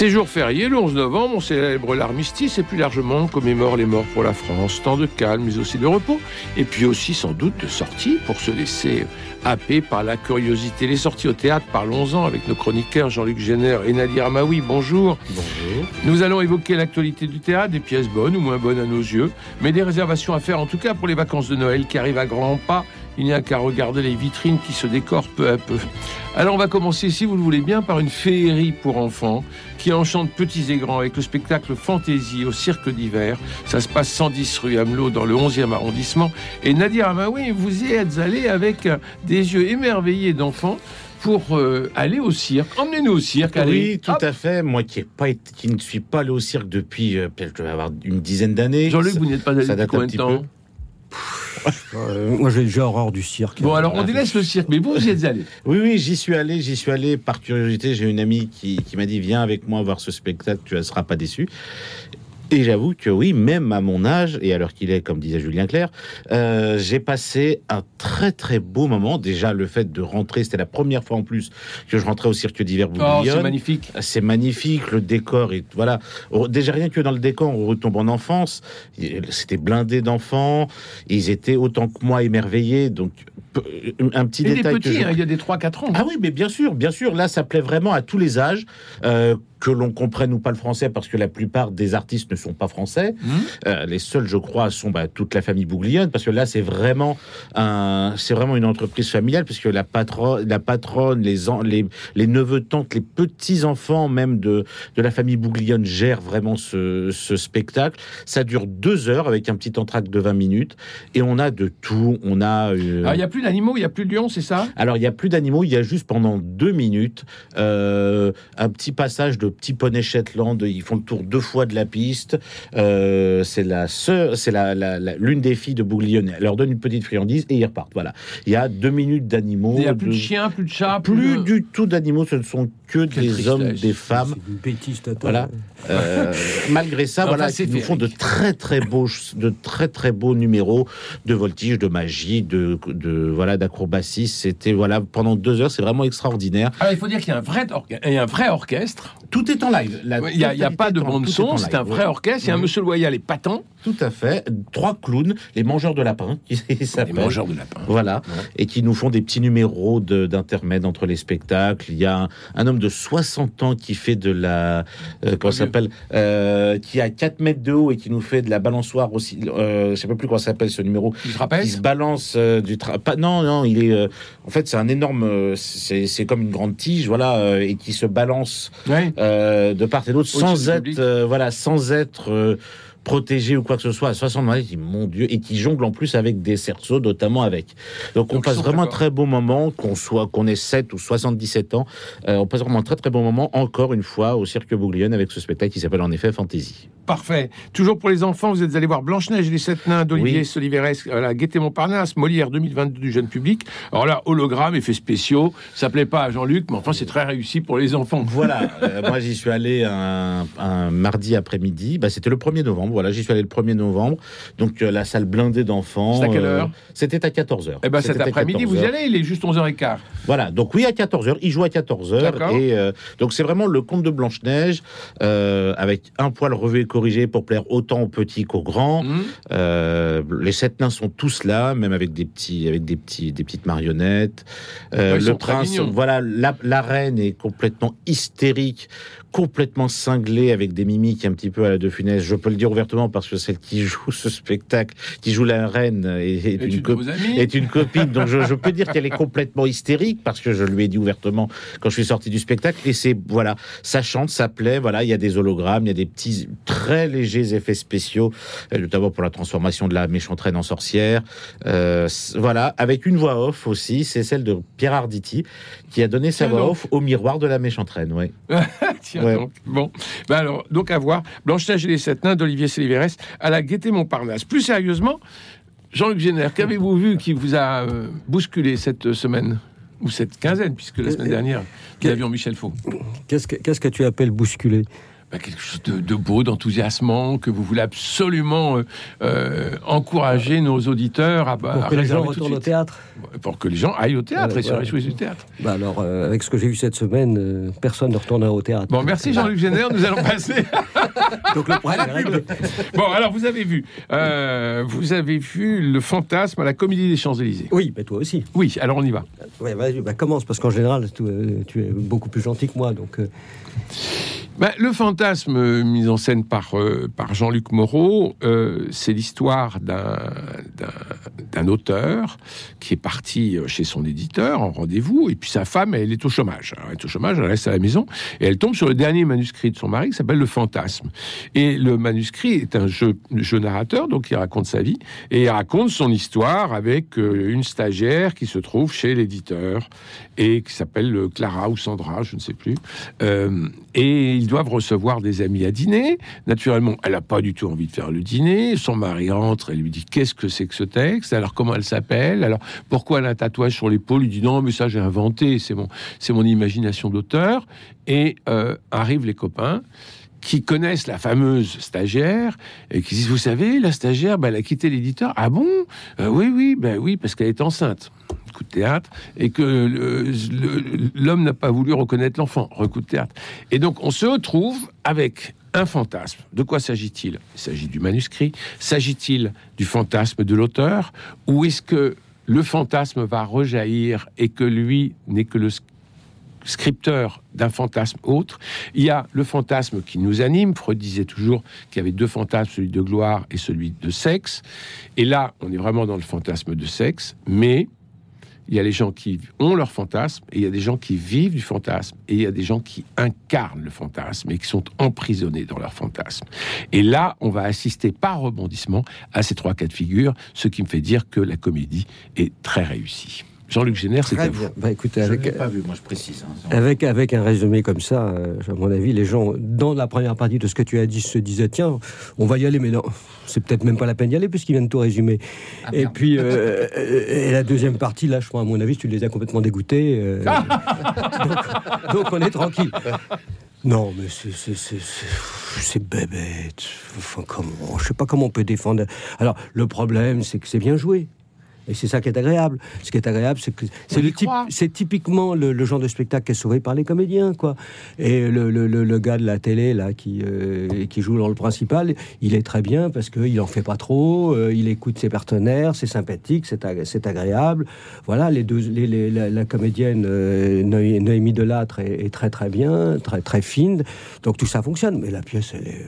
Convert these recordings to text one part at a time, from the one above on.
Ces jours fériés, le 11 novembre, on célèbre l'armistice et plus largement on commémore les morts pour la France. Temps de calme, mais aussi de repos. Et puis aussi sans doute de sorties pour se laisser happer par la curiosité. Les sorties au théâtre, parlons-en avec nos chroniqueurs Jean-Luc Géner et Nadir Amaoui. Bonjour. Bonjour. Nous allons évoquer l'actualité du théâtre, des pièces bonnes ou moins bonnes à nos yeux, mais des réservations à faire en tout cas pour les vacances de Noël qui arrivent à grands pas. Il n'y a qu'à regarder les vitrines qui se décorent peu à peu. Alors on va commencer, si vous le voulez bien, par une féerie pour enfants qui enchante petits et grands avec le spectacle Fantaisie au Cirque d'hiver. Ça se passe 110 rue Hamelot dans le 11e arrondissement. Et Nadir Amaoui, vous y êtes allé avec des yeux émerveillés d'enfants pour euh, aller au cirque. Emmenez-nous au cirque. Allez. Oui, tout Hop. à fait. Moi qui, ai pas été- qui ne suis pas allé au cirque depuis, euh, peut-être avoir une dizaine d'années. Jean-Luc, vous n'êtes pas allé depuis combien de temps peu? Euh, moi, j'ai déjà horreur du cirque. Bon, alors on délaisse le cirque, mais vous y êtes allé. Oui, oui, j'y suis allé, j'y suis allé par curiosité. J'ai une amie qui, qui m'a dit Viens avec moi voir ce spectacle, tu ne seras pas déçu. Et j'avoue que oui, même à mon âge, et à l'heure qu'il est, comme disait Julien Clerc, euh, j'ai passé un très très beau moment. Déjà, le fait de rentrer, c'était la première fois en plus que je rentrais au cirque d'hiver Oh, c'est magnifique. C'est magnifique, le décor est voilà. Déjà rien que dans le décor, on retombe en enfance. C'était blindé d'enfants. Ils étaient autant que moi émerveillés. Donc peu- un petit Et des détail que petits, je- hein, il y a des 3-4 ans. ah oui, mais bien sûr, bien sûr. Là, ça plaît vraiment à tous les âges. euh, que l'on comprenne ou pas le français, parce que la plupart des artistes ne sont pas français. Mhm. Euh, les seuls, je crois, sont bah, toute la famille Bouglione, parce que là, c'est vraiment un, c'est vraiment une entreprise familiale, puisque la patronne, la patronne, les, les, les neveux, tantes, les petits enfants même de, de la famille Bouglione gèrent vraiment ce, ce spectacle. Ça dure deux heures avec un petit entracte de 20 minutes, et on a de tout. On a euh, Ah, Il n'y a plus d'animaux, il n'y a plus de lions, c'est ça? Alors, il n'y a plus d'animaux, il y a juste pendant deux minutes euh, un petit passage de petits poneys Shetland. Ils font le tour deux fois de la piste. Euh, c'est la sœur, c'est la, la- la- l'une des filles de Bouglione. Elle leur donne une petite friandise et ils repartent. Voilà. Il y a deux minutes d'animaux. Il n'y a plus de de- chiens, plus de chats, plus de- du tout d'animaux. Ce ne sont que Quelle des hommes, des femmes. C'est une bêtise totale. Voilà. Euh, malgré ça, Enfin, voilà, c'est ils nous font de très très beaux, de très très beaux numéros de voltige, de magie, de, de voilà d'acrobatie. C'était voilà pendant deux heures, c'est vraiment extraordinaire. Alors, il faut dire qu'il y a un vrai, orga- il y a un vrai orchestre. Tout est en live. Il n'y a, pas de est en- bande tout est son, en c'est un vrai orchestre. Il y a un monsieur Loyal et Patent, Tout à fait. Trois clowns, les mangeurs de lapins, qui les mangeurs de lapins. Voilà, Ouais. et qui nous font des petits numéros de- d'intermède entre les spectacles. Il y a un, un homme de 60 ans qui fait de la, euh, comment s'appelle, euh, qui a 4 mètres de haut et qui nous fait de la balançoire aussi. Euh, je sais pas plus comment s'appelle ce numéro. Te rappelles Qui se balance euh, du tra... pas non non il est en fait c'est un énorme c'est comme une grande tige voilà et qui se balance Ouais. Euh, de part et d'autre sans être euh, voilà sans être euh, protégé ou quoi que ce soit. À 60 mètres, mon Dieu, et qui jongle en plus avec des cerceaux, notamment avec. Donc, on Donc, passe vraiment un très beau moment, qu'on soit qu'on ait 7 ou 77 ans, on passe vraiment un très très bon moment, encore une fois, au Cirque Bouglione avec ce spectacle qui s'appelle en effet Fantasy. Parfait. Toujours pour les enfants, vous êtes allés voir Blanche-Neige et les Sept Nains d'Olivier Oui. Soliveres à la Gaîté Montparnasse, Molière 2022 du jeune public. Alors là, hologramme, effets spéciaux, ça plaît pas à Jean-Luc, mais enfin, c'est très réussi pour les enfants. Voilà, euh, moi j'y suis allé un, un mardi après-midi, bah, c'était le 1er novembre, voilà, j'y suis allé le 1er novembre, donc euh, la salle blindée d'enfants. C'est à quelle euh, heure C'était à 14h. Eh ben, cet après-midi, vous y allez, il est juste 11h15. Voilà, donc oui, à 14h, il joue à 14h. D'accord. Et euh, donc c'est vraiment le conte de Blanche-Neige, euh, avec un poil et corrigé pour plaire autant aux petits qu'aux grands. Hum. Euh, les sept nains sont tous là, même avec des petits, avec des petits, des petites marionnettes. Euh, Ouais, le prince, voilà, la, la reine est complètement hystérique, complètement cinglée avec des mimiques un petit peu à la De Funès. Je peux le dire ouvertement parce que celle qui joue ce spectacle, qui joue la reine, est, une copine vos amis est une copine, donc je, je peux dire qu'elle est complètement hystérique parce que je lui ai dit ouvertement quand je suis sorti du spectacle. Et c'est voilà, ça chante, ça plaît. Voilà, il y a des hologrammes, il y a des petits très légers effets spéciaux, euh, notamment pour la transformation de la méchante reine en sorcière. Euh, voilà, avec une voix off aussi, c'est celle de Pierre Arditi qui a donné sa voix off au miroir de la méchante reine. Ouais. Tiens Ouais. donc. Bon, ben alors, donc à voir Blanche-Neige et les Sept Nains d'Olivier Séliveres à la Gaîté Montparnasse. Plus sérieusement, Jean-Luc Génère, qu'avez-vous vu qui vous a euh, bousculé cette semaine? Ou cette quinzaine, puisque la semaine dernière, nous avions Michel Faux. Qu'est-ce que, qu'est-ce que tu appelles bousculer Bah, quelque chose de, de beau, d'enthousiasmant, que vous voulez absolument euh, euh, encourager nos auditeurs à, Pour à que les gens retournent au théâtre Pour que les gens aillent au théâtre et se réjouissent du théâtre. bah Alors, euh, avec ce que j'ai vu cette semaine, personne ne retournera au théâtre. Bon, merci Jean-Luc Génère, nous allons passer. Donc le problème est réglé. Bon, alors vous avez vu, vous avez vu le fantasme à la Comédie des Champs-Élysées. Oui, mais toi aussi. Oui, alors on y va. Ouais, vas-y, bah, commence, parce qu'en général, tu, tu es beaucoup plus gentil que moi. Donc, Ben, le fantasme euh, mis en scène par, euh, par Jean-Luc Moreau, euh, c'est l'histoire d'un, auteur qui est parti chez son éditeur en rendez-vous, et puis sa femme, elle est au chômage. Elle est au chômage, elle reste à la maison, et elle tombe sur le dernier manuscrit de son mari qui s'appelle Le Fantasme. Et le manuscrit est un jeu, narrateur, donc il raconte sa vie, et il raconte son histoire avec une stagiaire qui se trouve chez l'éditeur, et qui s'appelle Clara ou Sandra, je ne sais plus. Et ils doivent recevoir des amis à dîner. Naturellement, elle n'a pas du tout envie de faire le dîner. Son mari rentre et lui dit Qu'est-ce que c'est que ce texte? Alors, comment elle s'appelle? Alors, pourquoi elle a un tatouage sur l'épaule? Il dit Non, mais ça, j'ai inventé. C'est mon, mon imagination d'auteur. Et euh, arrivent les copains qui connaissent la fameuse stagiaire et qui disent Vous savez, la stagiaire, ben, elle a quitté l'éditeur. Ah bon? Euh, Oui, oui, ben oui, parce qu'elle est enceinte coup de théâtre et que l'homme n'a pas voulu reconnaître l'enfant, recoup de théâtre. Et donc on se retrouve avec un fantasme. De quoi s'agit-il? Il s'agit du manuscrit. S'agit-il du fantasme de l'auteur? Ou est-ce que le fantasme va rejaillir et que lui n'est que le scripteur d'un fantasme autre? Il y a le fantasme qui nous anime. Freud disait toujours qu'il y avait deux fantasmes, celui de gloire et celui de sexe. Et là, on est vraiment dans le fantasme de sexe, mais il y a les gens qui ont leur fantasme et il y a des gens qui vivent du fantasme et il y a des gens qui incarnent le fantasme et qui sont emprisonnés dans leur fantasme. Et là, on va assister par rebondissement à ces trois cas de figure, ce qui me fait dire que la comédie est très réussie. Jean-Luc Génère, c'est à vous. Bah, écoutez, Je ne avec, pas vu, moi je précise. hein. avec, avec un résumé comme ça, euh, à mon avis, les gens, dans la première partie de ce que tu as dit, se disaient tiens, on va y aller, mais non, c'est peut-être même pas la peine d'y aller puisqu'ils viennent tout résumer. Ah, et puis, euh, euh, et la deuxième partie, là, je crois, à mon avis, tu les as complètement dégoûtés. euh, donc, donc on est tranquille. Non, mais c'est bébête. Enfin, comment Je sais pas comment on peut défendre. Alors, le problème, c'est que c'est bien joué. Et c'est ça qui est agréable. Ce qui est agréable, c'est que c'est le type- c'est typiquement le, le genre de spectacle qui est sauvé par les comédiens, quoi. Et le, le- le- gars de la télé là qui euh, qui joue dans le principal, il est très bien parce qu'il en fait pas trop. euh, il écoute ses partenaires, c'est sympathique, c'est ag- c'est agréable. Voilà, les deux, les- les- la, la comédienne euh, Noé- Noémie Delattre est, est très très bien, très très fine. Donc tout ça fonctionne. Mais la pièce, elle est,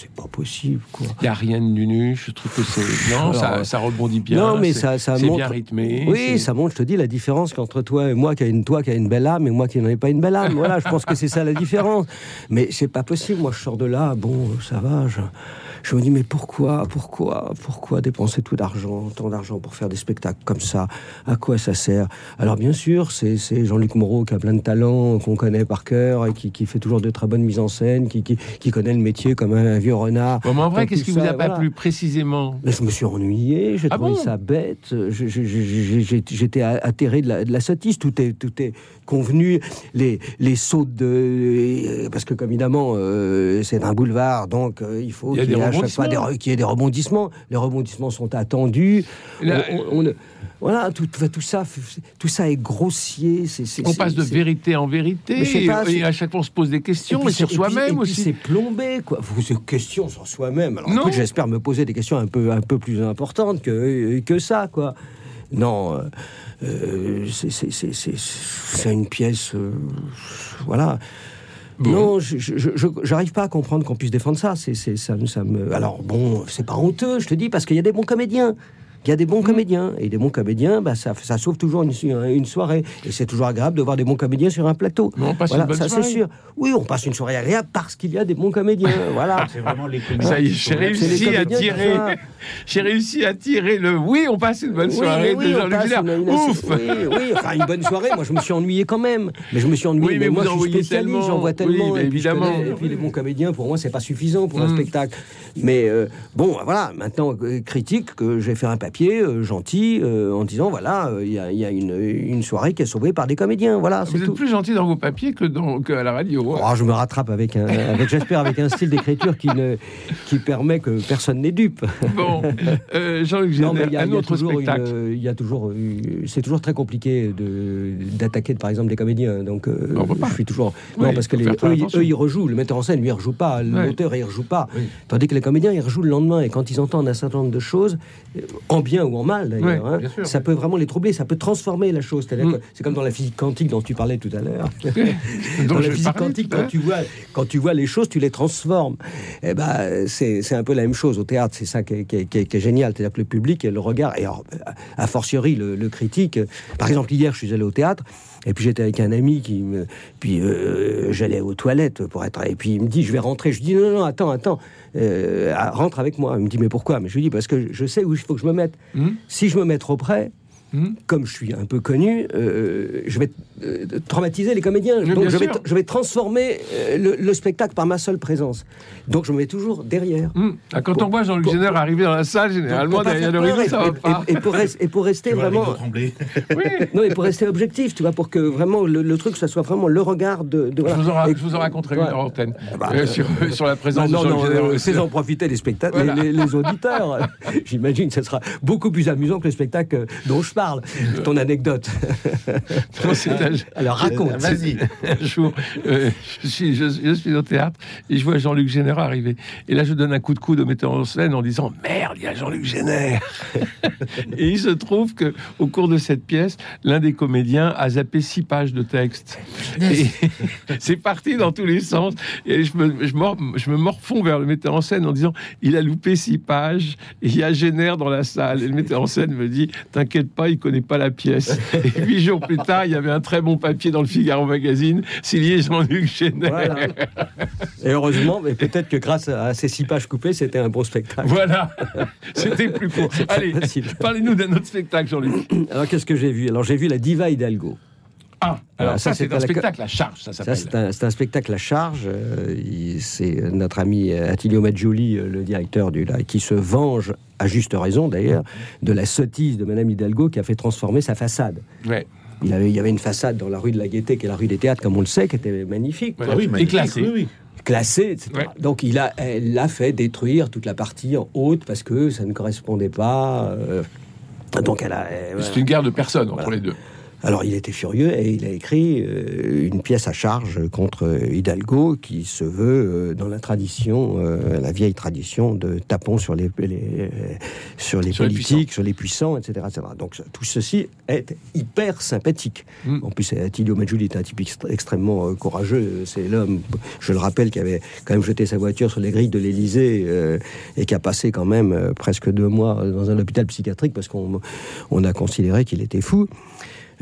c'est pas possible. Il n'y a rien de nu, je trouve que c'est. Non, Alors, ça, ça rebondit bien. non, mais ça, ça c'est montre. bien rythmé. Oui, ça montre, je te dis, la différence qu'entre toi et moi, qui a une, toi qui a une belle âme et moi qui n'en ai pas une belle âme. Voilà, je pense que c'est ça la différence. Mais c'est pas possible. Moi, je sors de là, bon, ça va. Je, je me dis, mais pourquoi, pourquoi, pourquoi dépenser tout d'argent, tant d'argent pour faire des spectacles comme ça? À quoi ça sert? Alors, bien sûr, c'est Jean-Luc Moreau qui a plein de talents, qu'on connaît par cœur et qui, qui fait toujours de très bonnes mises en scène, qui, qui, qui connaît le métier comme un, vieux renard. Bon, mais en vrai, qu'est-ce qui vous a pas voilà. plu précisément? Mais je me suis ennuyé, j'ai Ah trouvé bon? ça bête, j'étais atterré de la, de la sottise, tout est, tout est convenu, les, les sauts de... Parce que, comme évidemment, euh, c'est un boulevard, donc euh, il faut qu'il y ait à chaque fois qu'il y ait des rebondissements. Les rebondissements sont attendus. Là, On- on- voilà, tout, tout, ça, tout ça est grossier. On passe de vérité en vérité, pas, et, à chaque fois on se pose des questions, et sur soi-même aussi. C'est plombé, quoi. Vous ces questions sur soi-même. Alors, j'espère me poser des questions un peu, un peu plus importantes que, que ça, quoi. Non, euh, euh, c'est- c'est- c'est c'est- c'est une pièce. euh, voilà. Non, je- j'arrive pas à comprendre qu'on puisse défendre ça. C'est ça, ça me. Alors bon, c'est pas honteux, je te dis, parce qu'il y a des bons comédiens. Il y a des bons comédiens et des bons comédiens, bah, ça, ça sauve toujours une, une soirée. Et c'est toujours agréable de voir des bons comédiens sur un plateau. Mais on passe Voilà, une bonne ça c'est sûr. Oui, on passe une soirée agréable parce qu'il y a des bons comédiens. voilà. C'est vraiment les comédiens. Ça y est, j'ai réussi à tirer. J'ai réussi à tirer le. Oui, on passe une bonne Oui, soirée oui, de on Jean-Luc passe une- une- Ouf Oui, oui, enfin une bonne soirée. Moi, je me suis ennuyé quand même. Mais je me suis ennuyé. Oui, mais moi, vous je en suis tellement. j'en vois Oui, tellement. mais et, évidemment. connais- et puis les bons comédiens, pour moi, c'est pas suffisant pour un Mm. spectacle. Mais euh, bon, voilà. Maintenant, euh, critique que j'ai fait un papier papier euh, gentil euh, en disant voilà, euh, il y a, il y a une, une soirée qui est sauvée par des comédiens. Voilà, c'est Vous êtes tout. plus gentil dans vos papiers que, dans, que à la radio. Oh, je me rattrape avec un, avec j'espère avec un style d'écriture qui ne, qui permet que personne n'est dupe. Bon, euh, Jean-Luc Non, il y a, un y a autre spectacle. une- il y a toujours, c'est toujours très compliqué de d'attaquer par exemple des comédiens. Donc euh, On peut pas. je suis toujours Oui, non parce que les, eux, eux, ils rejouent. Le metteur en scène lui il rejoue pas, Ouais. l'auteur il rejoue pas. Oui. Tandis que les comédiens ils rejouent le lendemain et quand ils entendent un certain nombre de choses, euh, en bien ou en mal d'ailleurs, Ouais, hein, ça peut vraiment les troubler, ça peut transformer la chose. C'est-à-dire Mm. que c'est comme dans la physique quantique dont tu parlais tout à l'heure. Dans la physique parlais quantique, quand tu, vois, quand tu vois les choses, tu les transformes. Eh ben, c'est c'est un peu la même chose au théâtre. C'est ça qui est, qui est- qui est- qui est génial. C'est-à-dire que le public et le regard, et alors, a fortiori le, le critique. Par exemple, hier, je suis allé au théâtre. Et puis j'étais avec un ami qui me, puis euh, j'allais aux toilettes pour être, et puis il me dit je vais rentrer. Je dis non non, attends attends, euh, ah, rentre avec moi. Il me dit mais pourquoi? Mais je lui dis parce que je sais où il faut que je me mette. Hum, Si je me mets trop près, hum. comme je suis un peu connu, euh, je vais euh, traumatiser les comédiens. Mais Donc je vais, je transformer euh, le, le spectacle par ma seule présence. Donc je me mets toujours derrière. Hum. Ah, Quand Pour- on voit Jean-Luc Génère arriver dans la salle, généralement derrière le rideau, et- ça va et- pas. et- et pour, res- et pour rester vraiment. Oui. Non, et pour rester objectif, tu vois, pour que vraiment le, le truc, ça soit vraiment le regard de. de- Je voilà. vous, en, Et- je vous en raconterai une en antenne bah, euh, sur, sur la présence non, de non, Jean-Luc euh, c'est en profiter les spectateurs, Voilà. les, les- les auditeurs. J'imagine que ce sera beaucoup plus amusant que le spectacle dont je parle. Ton anecdote. Non, c'est un- Alors raconte. Vas-y. un jour, euh, je, suis, je, je suis au théâtre et je vois Jean-Luc Génère arriver. Et là, je donne un coup de coude au metteur en scène en disant Merde, il y a Jean-Luc Génère Et il se trouve que au cours de cette pièce, l'un des comédiens a zappé six pages de texte. Et c'est parti dans tous les sens. Et je me, je, mor- je me morfonds vers le metteur en scène en disant Il a loupé six pages et il y a Génère dans la salle. Et le metteur en scène me dit T'inquiète pas, il connaît pas la pièce. Et huit jours plus tard, il y avait un très bon papier dans le Figaro Magazine, signé Jean-Luc Génère. Voilà. Et heureusement, mais peut-être que grâce à ces six pages coupées, c'était un bon spectacle. Voilà, c'était plus court. Allez, facile. parlez-nous d'un autre spectacle, Jean-Luc. Alors qu'est-ce que j'ai vu? Alors j'ai vu la Diva Hidalgo. Ah, alors ça, c'est un la- spectacle à charge, ça s'appelle. c'est un, spectacle à charge. euh, c'est notre ami euh, Attilio Maggioli, euh, le directeur du là, qui se venge, à juste raison d'ailleurs, de la sottise de Madame Hidalgo qui a fait transformer sa façade. Ouais. Il, avait, il y avait une façade dans la rue de la Gaîté, qui est la rue des Théâtres, comme on le sait, qui était magnifique, Ouais. Ah Et. Oui, oui. classée, etc. Ouais. Donc il a, elle l'a fait détruire toute la partie en haute parce que ça ne correspondait pas. euh, donc elle a. C'est une guerre de personnes entre les deux. Alors il était furieux et il a écrit euh, une pièce à charge contre Hidalgo qui se veut euh, dans la tradition, euh, la vieille tradition de tapons sur les, les- sur les Sur les politiques, sur les puissants, etc., etc. Donc tout ceci est hyper sympathique. Mm. En plus, Attilio Maggioli est un type extrêmement courageux. C'est l'homme, je le rappelle, qui avait quand même jeté sa voiture sur les grilles de l'Élysée et qui a passé quand même presque deux mois dans un hôpital psychiatrique parce qu'on on a considéré qu'il était fou.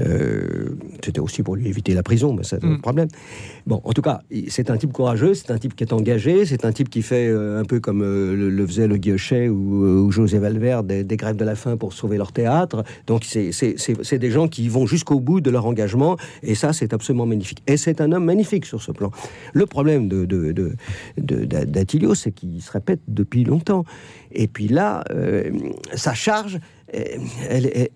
Euh, C'était aussi pour lui éviter la prison, mais c'est un Mm. problème. Bon, en tout cas, c'est un type courageux, c'est un type qui est engagé, c'est un type qui fait euh, un peu comme euh, le, le faisait le Guillechet ou, ou José Valverde, des, des grèves de la faim pour sauver leur théâtre. Donc, c'est- des gens qui vont jusqu'au bout de leur engagement, et ça, c'est absolument magnifique. Et c'est un homme magnifique sur ce plan. Le problème de, de, de, de- d'A- d'Attilio, c'est qu'il se répète depuis longtemps. Et puis là, sa charge, elle,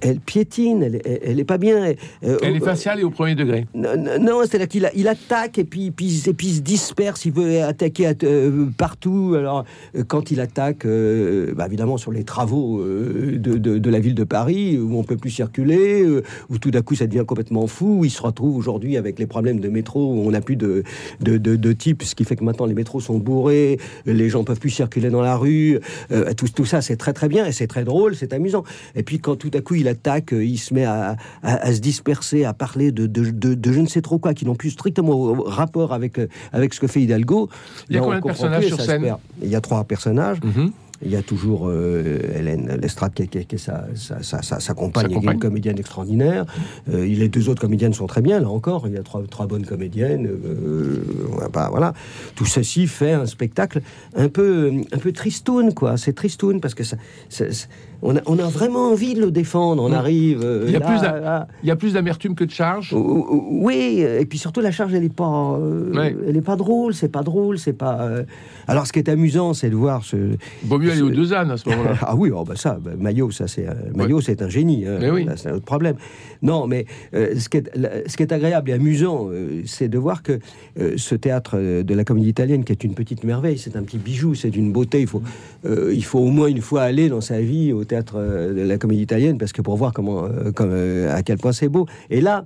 elle, piétine, elle, elle, elle est pas bien. Euh, Elle est euh, faciale et au premier degré. non, c'est-à-dire qu'il il attaque et puis, puis, et puis il se disperse, il veut attaquer à- euh, partout. Alors, euh, quand il attaque, euh, bah, évidemment, sur les travaux euh, de, de- de la ville de Paris, où on peut plus circuler, euh, où tout d'un coup ça devient complètement fou, où il se retrouve aujourd'hui avec les problèmes de métro, où on n'a plus de, de, de, de type, ce qui fait que maintenant les métros sont bourrés, les gens peuvent plus circuler dans la rue. euh, tout, tout ça, c'est très très bien et c'est très drôle, c'est amusant. Et puis quand tout à coup il attaque, euh, il se met à, à- à se disperser, à parler de, de, de- de je ne sais trop quoi, qui n'ont plus strictement rapport avec, euh, avec ce que fait Hidalgo. Il y a Là, combien de personnages sur scène. Il y a trois personnages. Mhm. Il y a toujours euh, Hélène Lestrade qui, qui qui est sa, sa, sa, sa- sa compagne, qui est une comédienne extraordinaire. Euh, les deux autres comédiennes sont très bien, là encore. Il y a trois, trois bonnes comédiennes. euh, bah, voilà. Tout ceci fait un spectacle un peu, un peu tristoun, quoi. C'est tristoun parce que ça, ça- ça- On a, on a vraiment envie de le défendre. On arrive. euh, Il y a là, plus d'a- là. Il y a plus d'amertume que de charge. Oui, et puis surtout la charge, elle est pas, euh, Ouais. elle est pas drôle, c'est pas drôle, c'est pas. euh, Alors, ce qui est amusant, c'est de voir ce. Vaut mieux aller aux deux ânes à ce moment-là. Ah oui, oh bah ça, bah, Maillot, ça c'est Maillot, c'est un génie. hein. Mais oui. C'est un autre problème. Non, mais euh, ce, qui est, ce qui est agréable et amusant, c'est de voir que ce théâtre de la comédie italienne, qui est une petite merveille, c'est un petit bijou, c'est d'une beauté. Il faut, il faut au moins une fois aller dans sa vie au théâtre euh, de la comédie italienne, parce que pour voir comment, euh, comme, euh, à quel point c'est beau. Et là,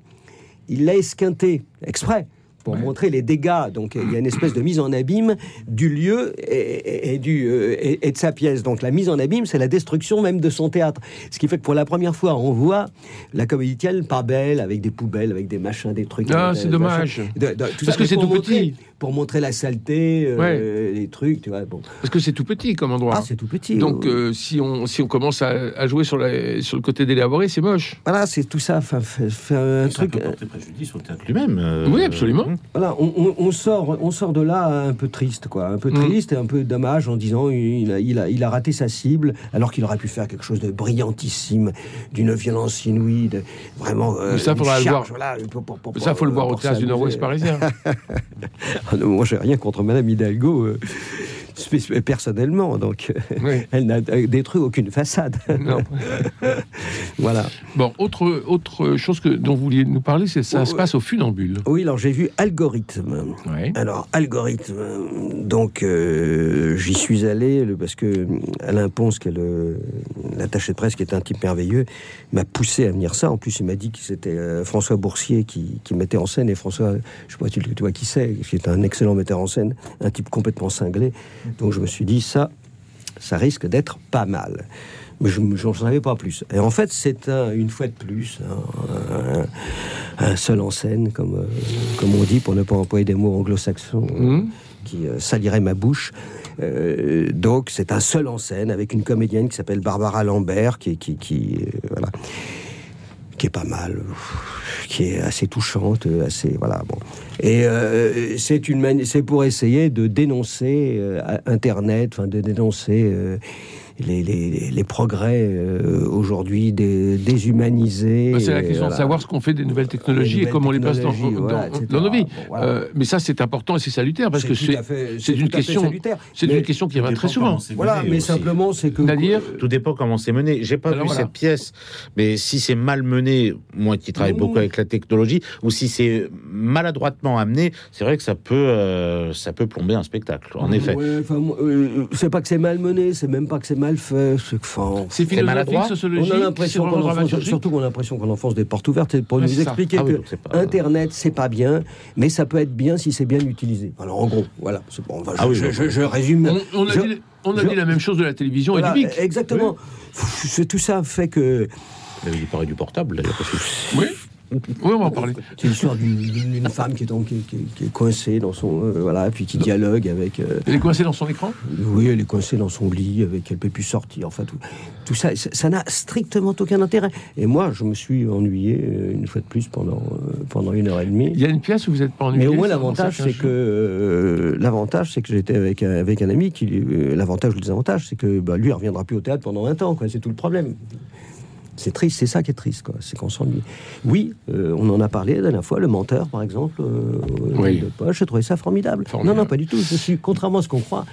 il l'a esquinté exprès pour montrer les dégâts. Donc il y a une espèce de mise en abîme du lieu et, et- et du, et, et de sa pièce. Donc la mise en abîme, c'est la destruction même de son théâtre. Ce qui fait que pour la première fois, on voit la comédie italienne pas belle, avec des poubelles, avec des machins, des trucs. Ah, c'est dommage. De- de- tout Parce ça, que c'est tout montrer- petit. Pour montrer la saleté, euh, les trucs, tu vois. Bon. Parce que c'est tout petit comme endroit. Ah, c'est tout petit. Donc, euh, euh, si, on, si on commence à, à jouer sur, la- sur le côté délaboré, c'est moche. Voilà, c'est tout ça. Fait- fait un Ça truc. peut porter préjudice au théâtre lui-même. euh, Oui, absolument. Voilà, on, on- on sort, on sort de là un peu triste, quoi, un peu Mm. triste et un peu dommage en disant il a, il a, il a raté sa cible alors qu'il aurait pu faire quelque chose de brillantissime, d'une violence inouïe, de, vraiment. euh, Mais ça, faudra le charge, voir. voilà, pour- pour- pour- Ça, faut le voir au théâtre du. Nord-Ouest parisien. Ah moi, j'ai rien contre Madame Hidalgo. Euh, personnellement, donc euh, Oui. elle n'a détruit aucune façade. Non. voilà. Bon, autre, autre chose que, dont vous vouliez nous parler, c'est ça Oh, se passe au funambule. Oui, alors j'ai vu Algorithme. Alors, algorithme. Donc, euh, j'y suis allé parce que euh, Alain Ponce, qui est l'attaché de presse, qui est un type merveilleux, m'a poussé à venir ça. En plus, il m'a dit que c'était euh, François Boursier qui, qui mettait en scène. Et François, je sais pas si tu vois qui c'est, qui est un excellent metteur en scène, un type complètement cinglé. Donc, je me suis dit, ça, ça risque d'être pas mal. Mais je n'en savais pas plus. Et en fait, c'est un- une fois de plus un, un- un seul en scène, comme, euh, comme on dit, pour ne pas employer des mots anglo-saxons euh, Mhm. qui euh, saliraient ma bouche. Euh, donc, c'est un seul en scène avec une comédienne qui s'appelle Barbara Lambert, qui, qui, qui, voilà, qui est pas mal, euh, qui est assez touchante, euh, assez voilà bon. Et euh, c'est une c'est pour essayer de dénoncer euh, Internet, enfin de dénoncer euh, les, les, les progrès euh, aujourd'hui dé- déshumanisés. Bah, c'est la question voilà. de savoir ce qu'on fait des nouvelles technologies et comment on les passe dans, technologies, dans- voilà, dans etc. nos vies. Bon, voilà. Euh, mais ça, c'est important et c'est salutaire parce C'est que c'est à fait- c'est une question- c'est une question qui revient très souvent. Voilà, mais aussi. simplement c'est que Tout dépend comment c'est mené. J'ai pas Alors vu voilà. cette pièce, mais si c'est mal mené, moi qui travaille Mmh. beaucoup avec la technologie, ou si c'est maladroitement amené, c'est vrai que ça peut, euh, ça peut plomber un spectacle. En effet. Ouais, moi, euh, c'est pas que c'est mal mené, c'est même pas que c'est mal fait. C'est que, enfin, C'est philosophique, maladroit? sociologique, on a l'impression c'est qu'on enfonce, surtout qu'on a l'impression qu'on enfonce des portes ouvertes. C'est pour Ouais, nous expliquer Ah oui, que donc c'est pas- Internet c'est pas bien, mais ça peut être bien si c'est bien utilisé. Alors en gros, voilà. C'est bon, enfin, je, Ah oui, je- je résume. On, on a, Je- dit, on a je- dit la même chose de la télévision Voilà, et du exactement. C'est tout ça fait que Il parlé du portable, d'ailleurs. Oui. Oui, on va en parler. c'est l'histoire d'une- femme qui est, donc, qui, qui- qui est coincée dans son euh, voilà, puis qui dialogue avec. euh, Elle est coincée dans son écran? Oui, elle est coincée dans son lit, avec elle peut plus sortir. Enfin, tout, tout ça, ça n'a strictement aucun intérêt. Et moi, je me suis ennuyé euh, une fois de plus pendant pendant une heure et demie. Il y a une pièce où vous n'êtes pas ennuyé Mais au moins l'avantage, c'est que euh, l'avantage, c'est que j'étais avec un, avec un ami qui, l'avantage ou le désavantage, c'est que bah, lui, il reviendra plus au théâtre pendant un temps. Quoi, c'est tout le problème. C'est triste, c'est ça qui est triste, quoi. C'est qu'on s'ennuie. Oui, euh, on en a parlé la dernière fois, le menteur, par exemple. euh, Oui. de Poche, j'ai trouvé ça formidable. Formidable. Non, non, pas du tout. Je suis, contrairement à ce qu'on croit,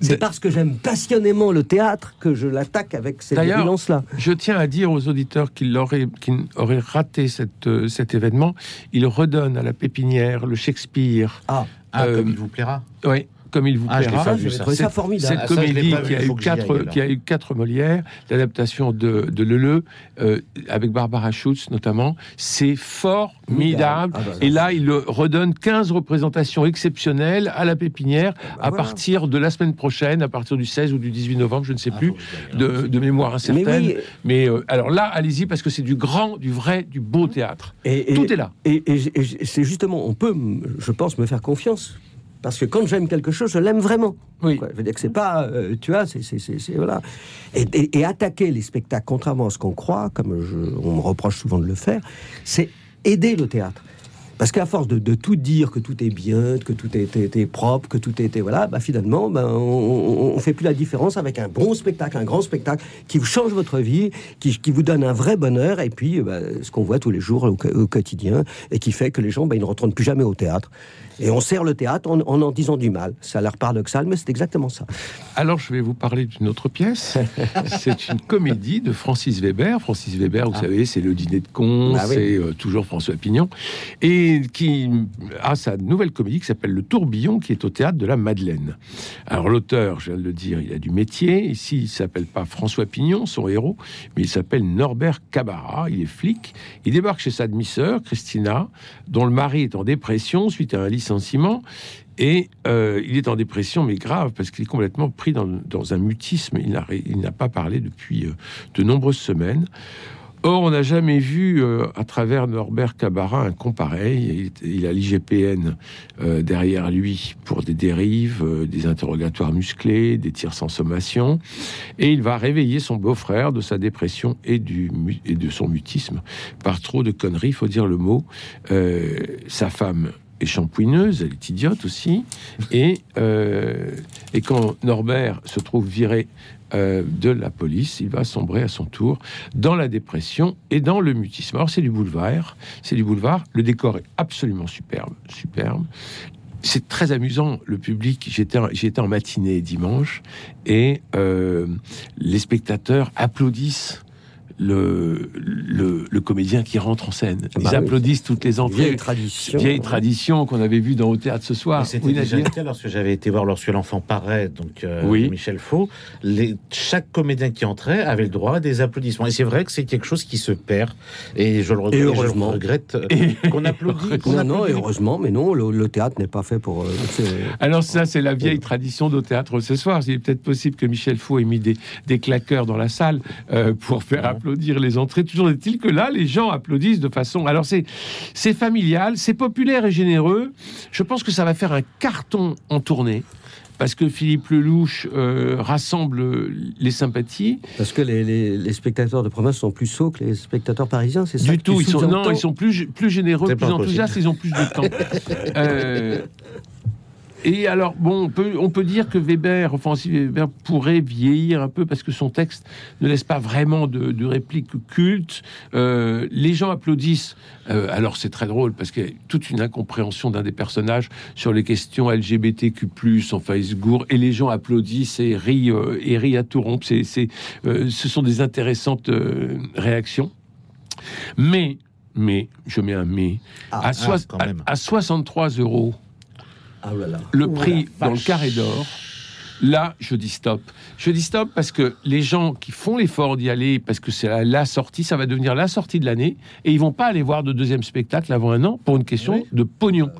c'est parce que j'aime passionnément le théâtre que je l'attaque avec cette D'ailleurs, violence-là. Je tiens à dire aux auditeurs qui l'auraient, qui auraient raté cette, euh, cet événement, il redonne à la pépinière le Shakespeare, Ah, Ah, Euh, comme il vous plaira. oui, comme il vous Ah, plaira. ça. ça Cette- formidable. Cette Ah, ça, comédie pas vu, qui, a eu aille, quatre, qui a eu quatre Molières, l'adaptation de, de Leleu, euh, avec Barbara Schutz notamment, c'est formidable. Ah bah, Et là, il redonne 15 représentations exceptionnelles à la pépinière à voilà. partir de la semaine prochaine, à partir du 16 ou du 18 novembre, je ne sais Ah, plus, de, de mémoire incertaine. Mais oui, Mais euh, alors là, allez-y parce que c'est du grand, du vrai, du beau théâtre. et, et- Tout est là. Et, et- et c'est justement, on peut, je pense, me faire confiance. Parce que quand j'aime quelque chose, je l'aime vraiment. Oui. Quoi. Je veux dire que c'est pas, euh, tu vois, c'est, c'est, c'est- c'est- voilà. Et, et- et attaquer les spectacles, contrairement à ce qu'on croit, comme je- on me reproche souvent de le faire, c'est aider le théâtre. Parce qu'à force de, de tout dire que tout est bien, que tout est propre, que tout était voilà, bah finalement, ben, on, on fait plus la différence avec un bon spectacle, un grand spectacle qui vous change votre vie, qui, qui vous donne un vrai bonheur, et puis bah, ce qu'on voit tous les jours au, au quotidien, et qui fait que les gens, ils ne retournent plus jamais au théâtre. Et on sert le théâtre en en, en disant du mal. Ça a l'air paradoxal, mais c'est exactement ça. Alors, je vais vous parler d'une autre pièce. c'est une comédie de Francis Weber. Francis Weber, vous savez, c'est le dîner de cons, Ah oui. c'est euh, toujours François Pignon, et qui a sa nouvelle comédie qui s'appelle Le Tourbillon, qui est au théâtre de la Madeleine. Alors, l'auteur, je viens de le dire, il a du métier. Ici, il s'appelle pas François Pignon, son héros, mais il s'appelle Norbert Cabarat. Il est flic. Il débarque chez sa demi-sœur, Christina, dont le mari est en dépression suite à un licenciement. Et euh, il est en dépression, mais grave, parce qu'il est complètement pris dans, un mutisme. Il n'a il n'a pas parlé depuis euh, de nombreuses semaines. Or, on n'a jamais vu euh, à travers Norbert Cabarat un con pareil. Il, il a l'IGPN euh, derrière lui pour des dérives, euh, des interrogatoires musclés, des tirs sans sommation. Et il va réveiller son beau-frère de sa dépression et, du, de son mutisme par trop de conneries, faut dire le mot. Sa femme est champouineuse, elle est idiote aussi. Et, et quand Norbert se trouve viré euh, de la police, il va sombrer à son tour dans la dépression et dans le mutisme. Alors c'est du boulevard, c'est du boulevard. Le décor est absolument superbe, superbe. C'est très amusant, le public. J'étais j'étais en matinée dimanche et euh, les spectateurs applaudissent le, le, le comédien qui rentre en scène. Ils Bah oui. applaudissent toutes les entrées. Vieille tradition. Vieille tradition qu'on avait vue dans au théâtre ce soir. C'était Oui, déjà le cas lorsque j'avais été voir lorsque l'enfant paraît, donc euh, Oui. de Michel Faux. Les, chaque comédien qui entrait avait le droit à des applaudissements. Et c'est vrai que c'est quelque chose qui se perd. Et je le regrette. Et heureusement. regrette euh, qu'on applaudit. qu'on Non, non, heureusement, mais non, le, le théâtre n'est pas fait pour. euh, Alors ça, c'est la vieille tradition d'au théâtre ce soir. Il est peut-être possible que Michel Faux ait mis des, des claqueurs dans la salle euh, pour faire applaudir les entrées. Toujours est-il que là, les gens applaudissent de façon... Alors c'est c'est familial, c'est populaire et généreux. Je pense que ça va faire un carton en tournée. Parce que Philippe Lelouch euh, rassemble les sympathies. Parce que les, les- les spectateurs de province sont plus sots que les spectateurs parisiens, c'est ça Du tout, ils sont, non, ils sont plus, plus généreux, plus enthousiastes, ils ont plus de temps. Euh, et alors, bon, on peut, on peut dire que Weber, Francis Weber, pourrait vieillir un peu parce que son texte ne laisse pas vraiment de, de répliques cultes. Euh, les gens applaudissent. Euh, alors, c'est très drôle parce qu'il y a toute une incompréhension d'un des personnages sur les questions LGBTQ+, enfin, il se gourre, et les gens applaudissent et rient, euh, et rient à tout rompre. C'est, c'est, ce sont des intéressantes réactions. Mais, mais, je mets un mais, Ah, à, soi- quand même. à, à 63 euros, Ah là là. le Oh prix dans le carré d'or, là, je dis stop. Je dis stop parce que les gens qui font l'effort d'y aller, parce que c'est la, la sortie, ça va devenir la sortie de l'année, et ils vont pas aller voir de deuxième spectacle avant un an pour une question Oui. de pognon.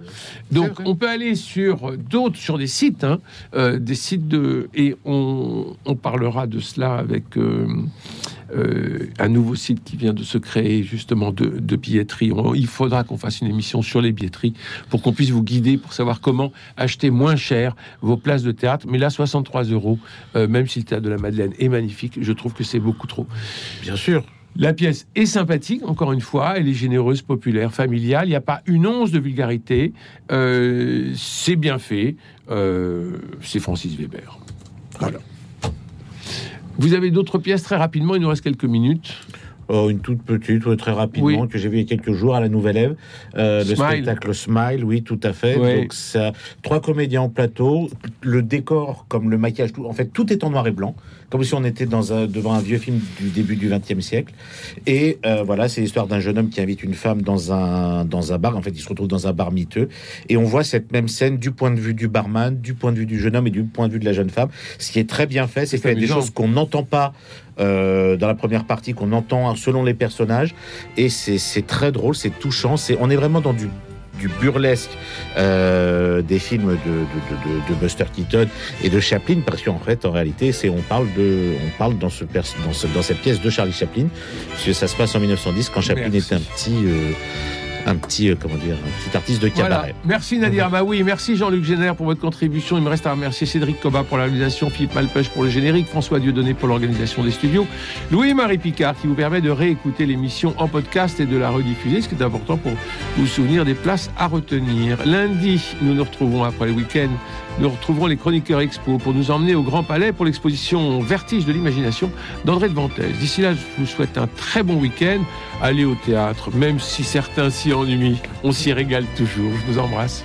Donc, vrai. on peut aller sur d'autres, sur des sites, hein, euh, des sites de, et on, on parlera de cela avec euh, euh, un nouveau site qui vient de se créer justement de, de billetterie. On- il faudra qu'on fasse une émission sur les billetteries pour qu'on puisse vous guider pour savoir comment acheter moins cher vos places de théâtre. Mais là, 63 euros, euh, même si le théâtre de la Madeleine est magnifique, je trouve que c'est beaucoup trop. Bien sûr. La pièce est sympathique, encore une fois, elle est généreuse, populaire, familiale, il n'y a pas une once de vulgarité, Euh, c'est bien fait, Euh, c'est Francis Weber. Voilà. Vous avez d'autres pièces très rapidement, il nous reste quelques minutes. Oh, une toute petite, ouais, très rapidement, Oui. que j'ai vu il y a quelques jours à la Nouvelle Ève. Euh, le spectacle Smile, oui, tout à fait. Donc, ça, trois comédiens en plateau, le décor, comme le maquillage, tout, en fait, tout est en noir et blanc, comme si on était dans un, devant un vieux film du début du XXe siècle. Et euh, voilà, c'est l'histoire d'un jeune homme qui invite une femme dans un, dans un bar. En fait, il se retrouve dans un bar miteux. Et on voit cette même scène du point de vue du barman, du point de vue du jeune homme et du point de vue de la jeune femme. Ce qui est très bien fait, c'est qu'il y a des choses qu'on n'entend pas euh, dans la première partie, qu'on entend selon les personnages. Et c'est c'est très drôle, c'est touchant. C'est on est vraiment dans du du burlesque euh, des films de, de, de- de- de Buster Keaton et de Chaplin parce qu'en fait en réalité c'est on parle de on parle dans ce, dans ce dans cette pièce de Charlie Chaplin puisque ça se passe en 1910 quand Chaplin Merci. était un petit euh, un petit, euh, comment dire, un petit artiste de Voilà. cabaret. Merci Nadir Maoui, merci Jean-Luc Génère pour votre contribution. Il me reste à remercier Cédric Coba pour la réalisation, Philippe Malpeuch pour le générique, François Dieudonné pour l'organisation des studios, Louis-Marie Picard qui vous permet de réécouter l'émission en podcast et de la rediffuser, ce qui est important pour vous souvenir des places à retenir. Lundi, nous nous retrouvons après le week-end. Nous retrouverons les chroniqueurs expo pour nous emmener au Grand Palais pour l'exposition Vertige de l'imagination d'André de. D'ici là, je vous souhaite un très bon week-end. Allez au théâtre, même si certains s'y ennuient, on s'y régale toujours. Je vous embrasse.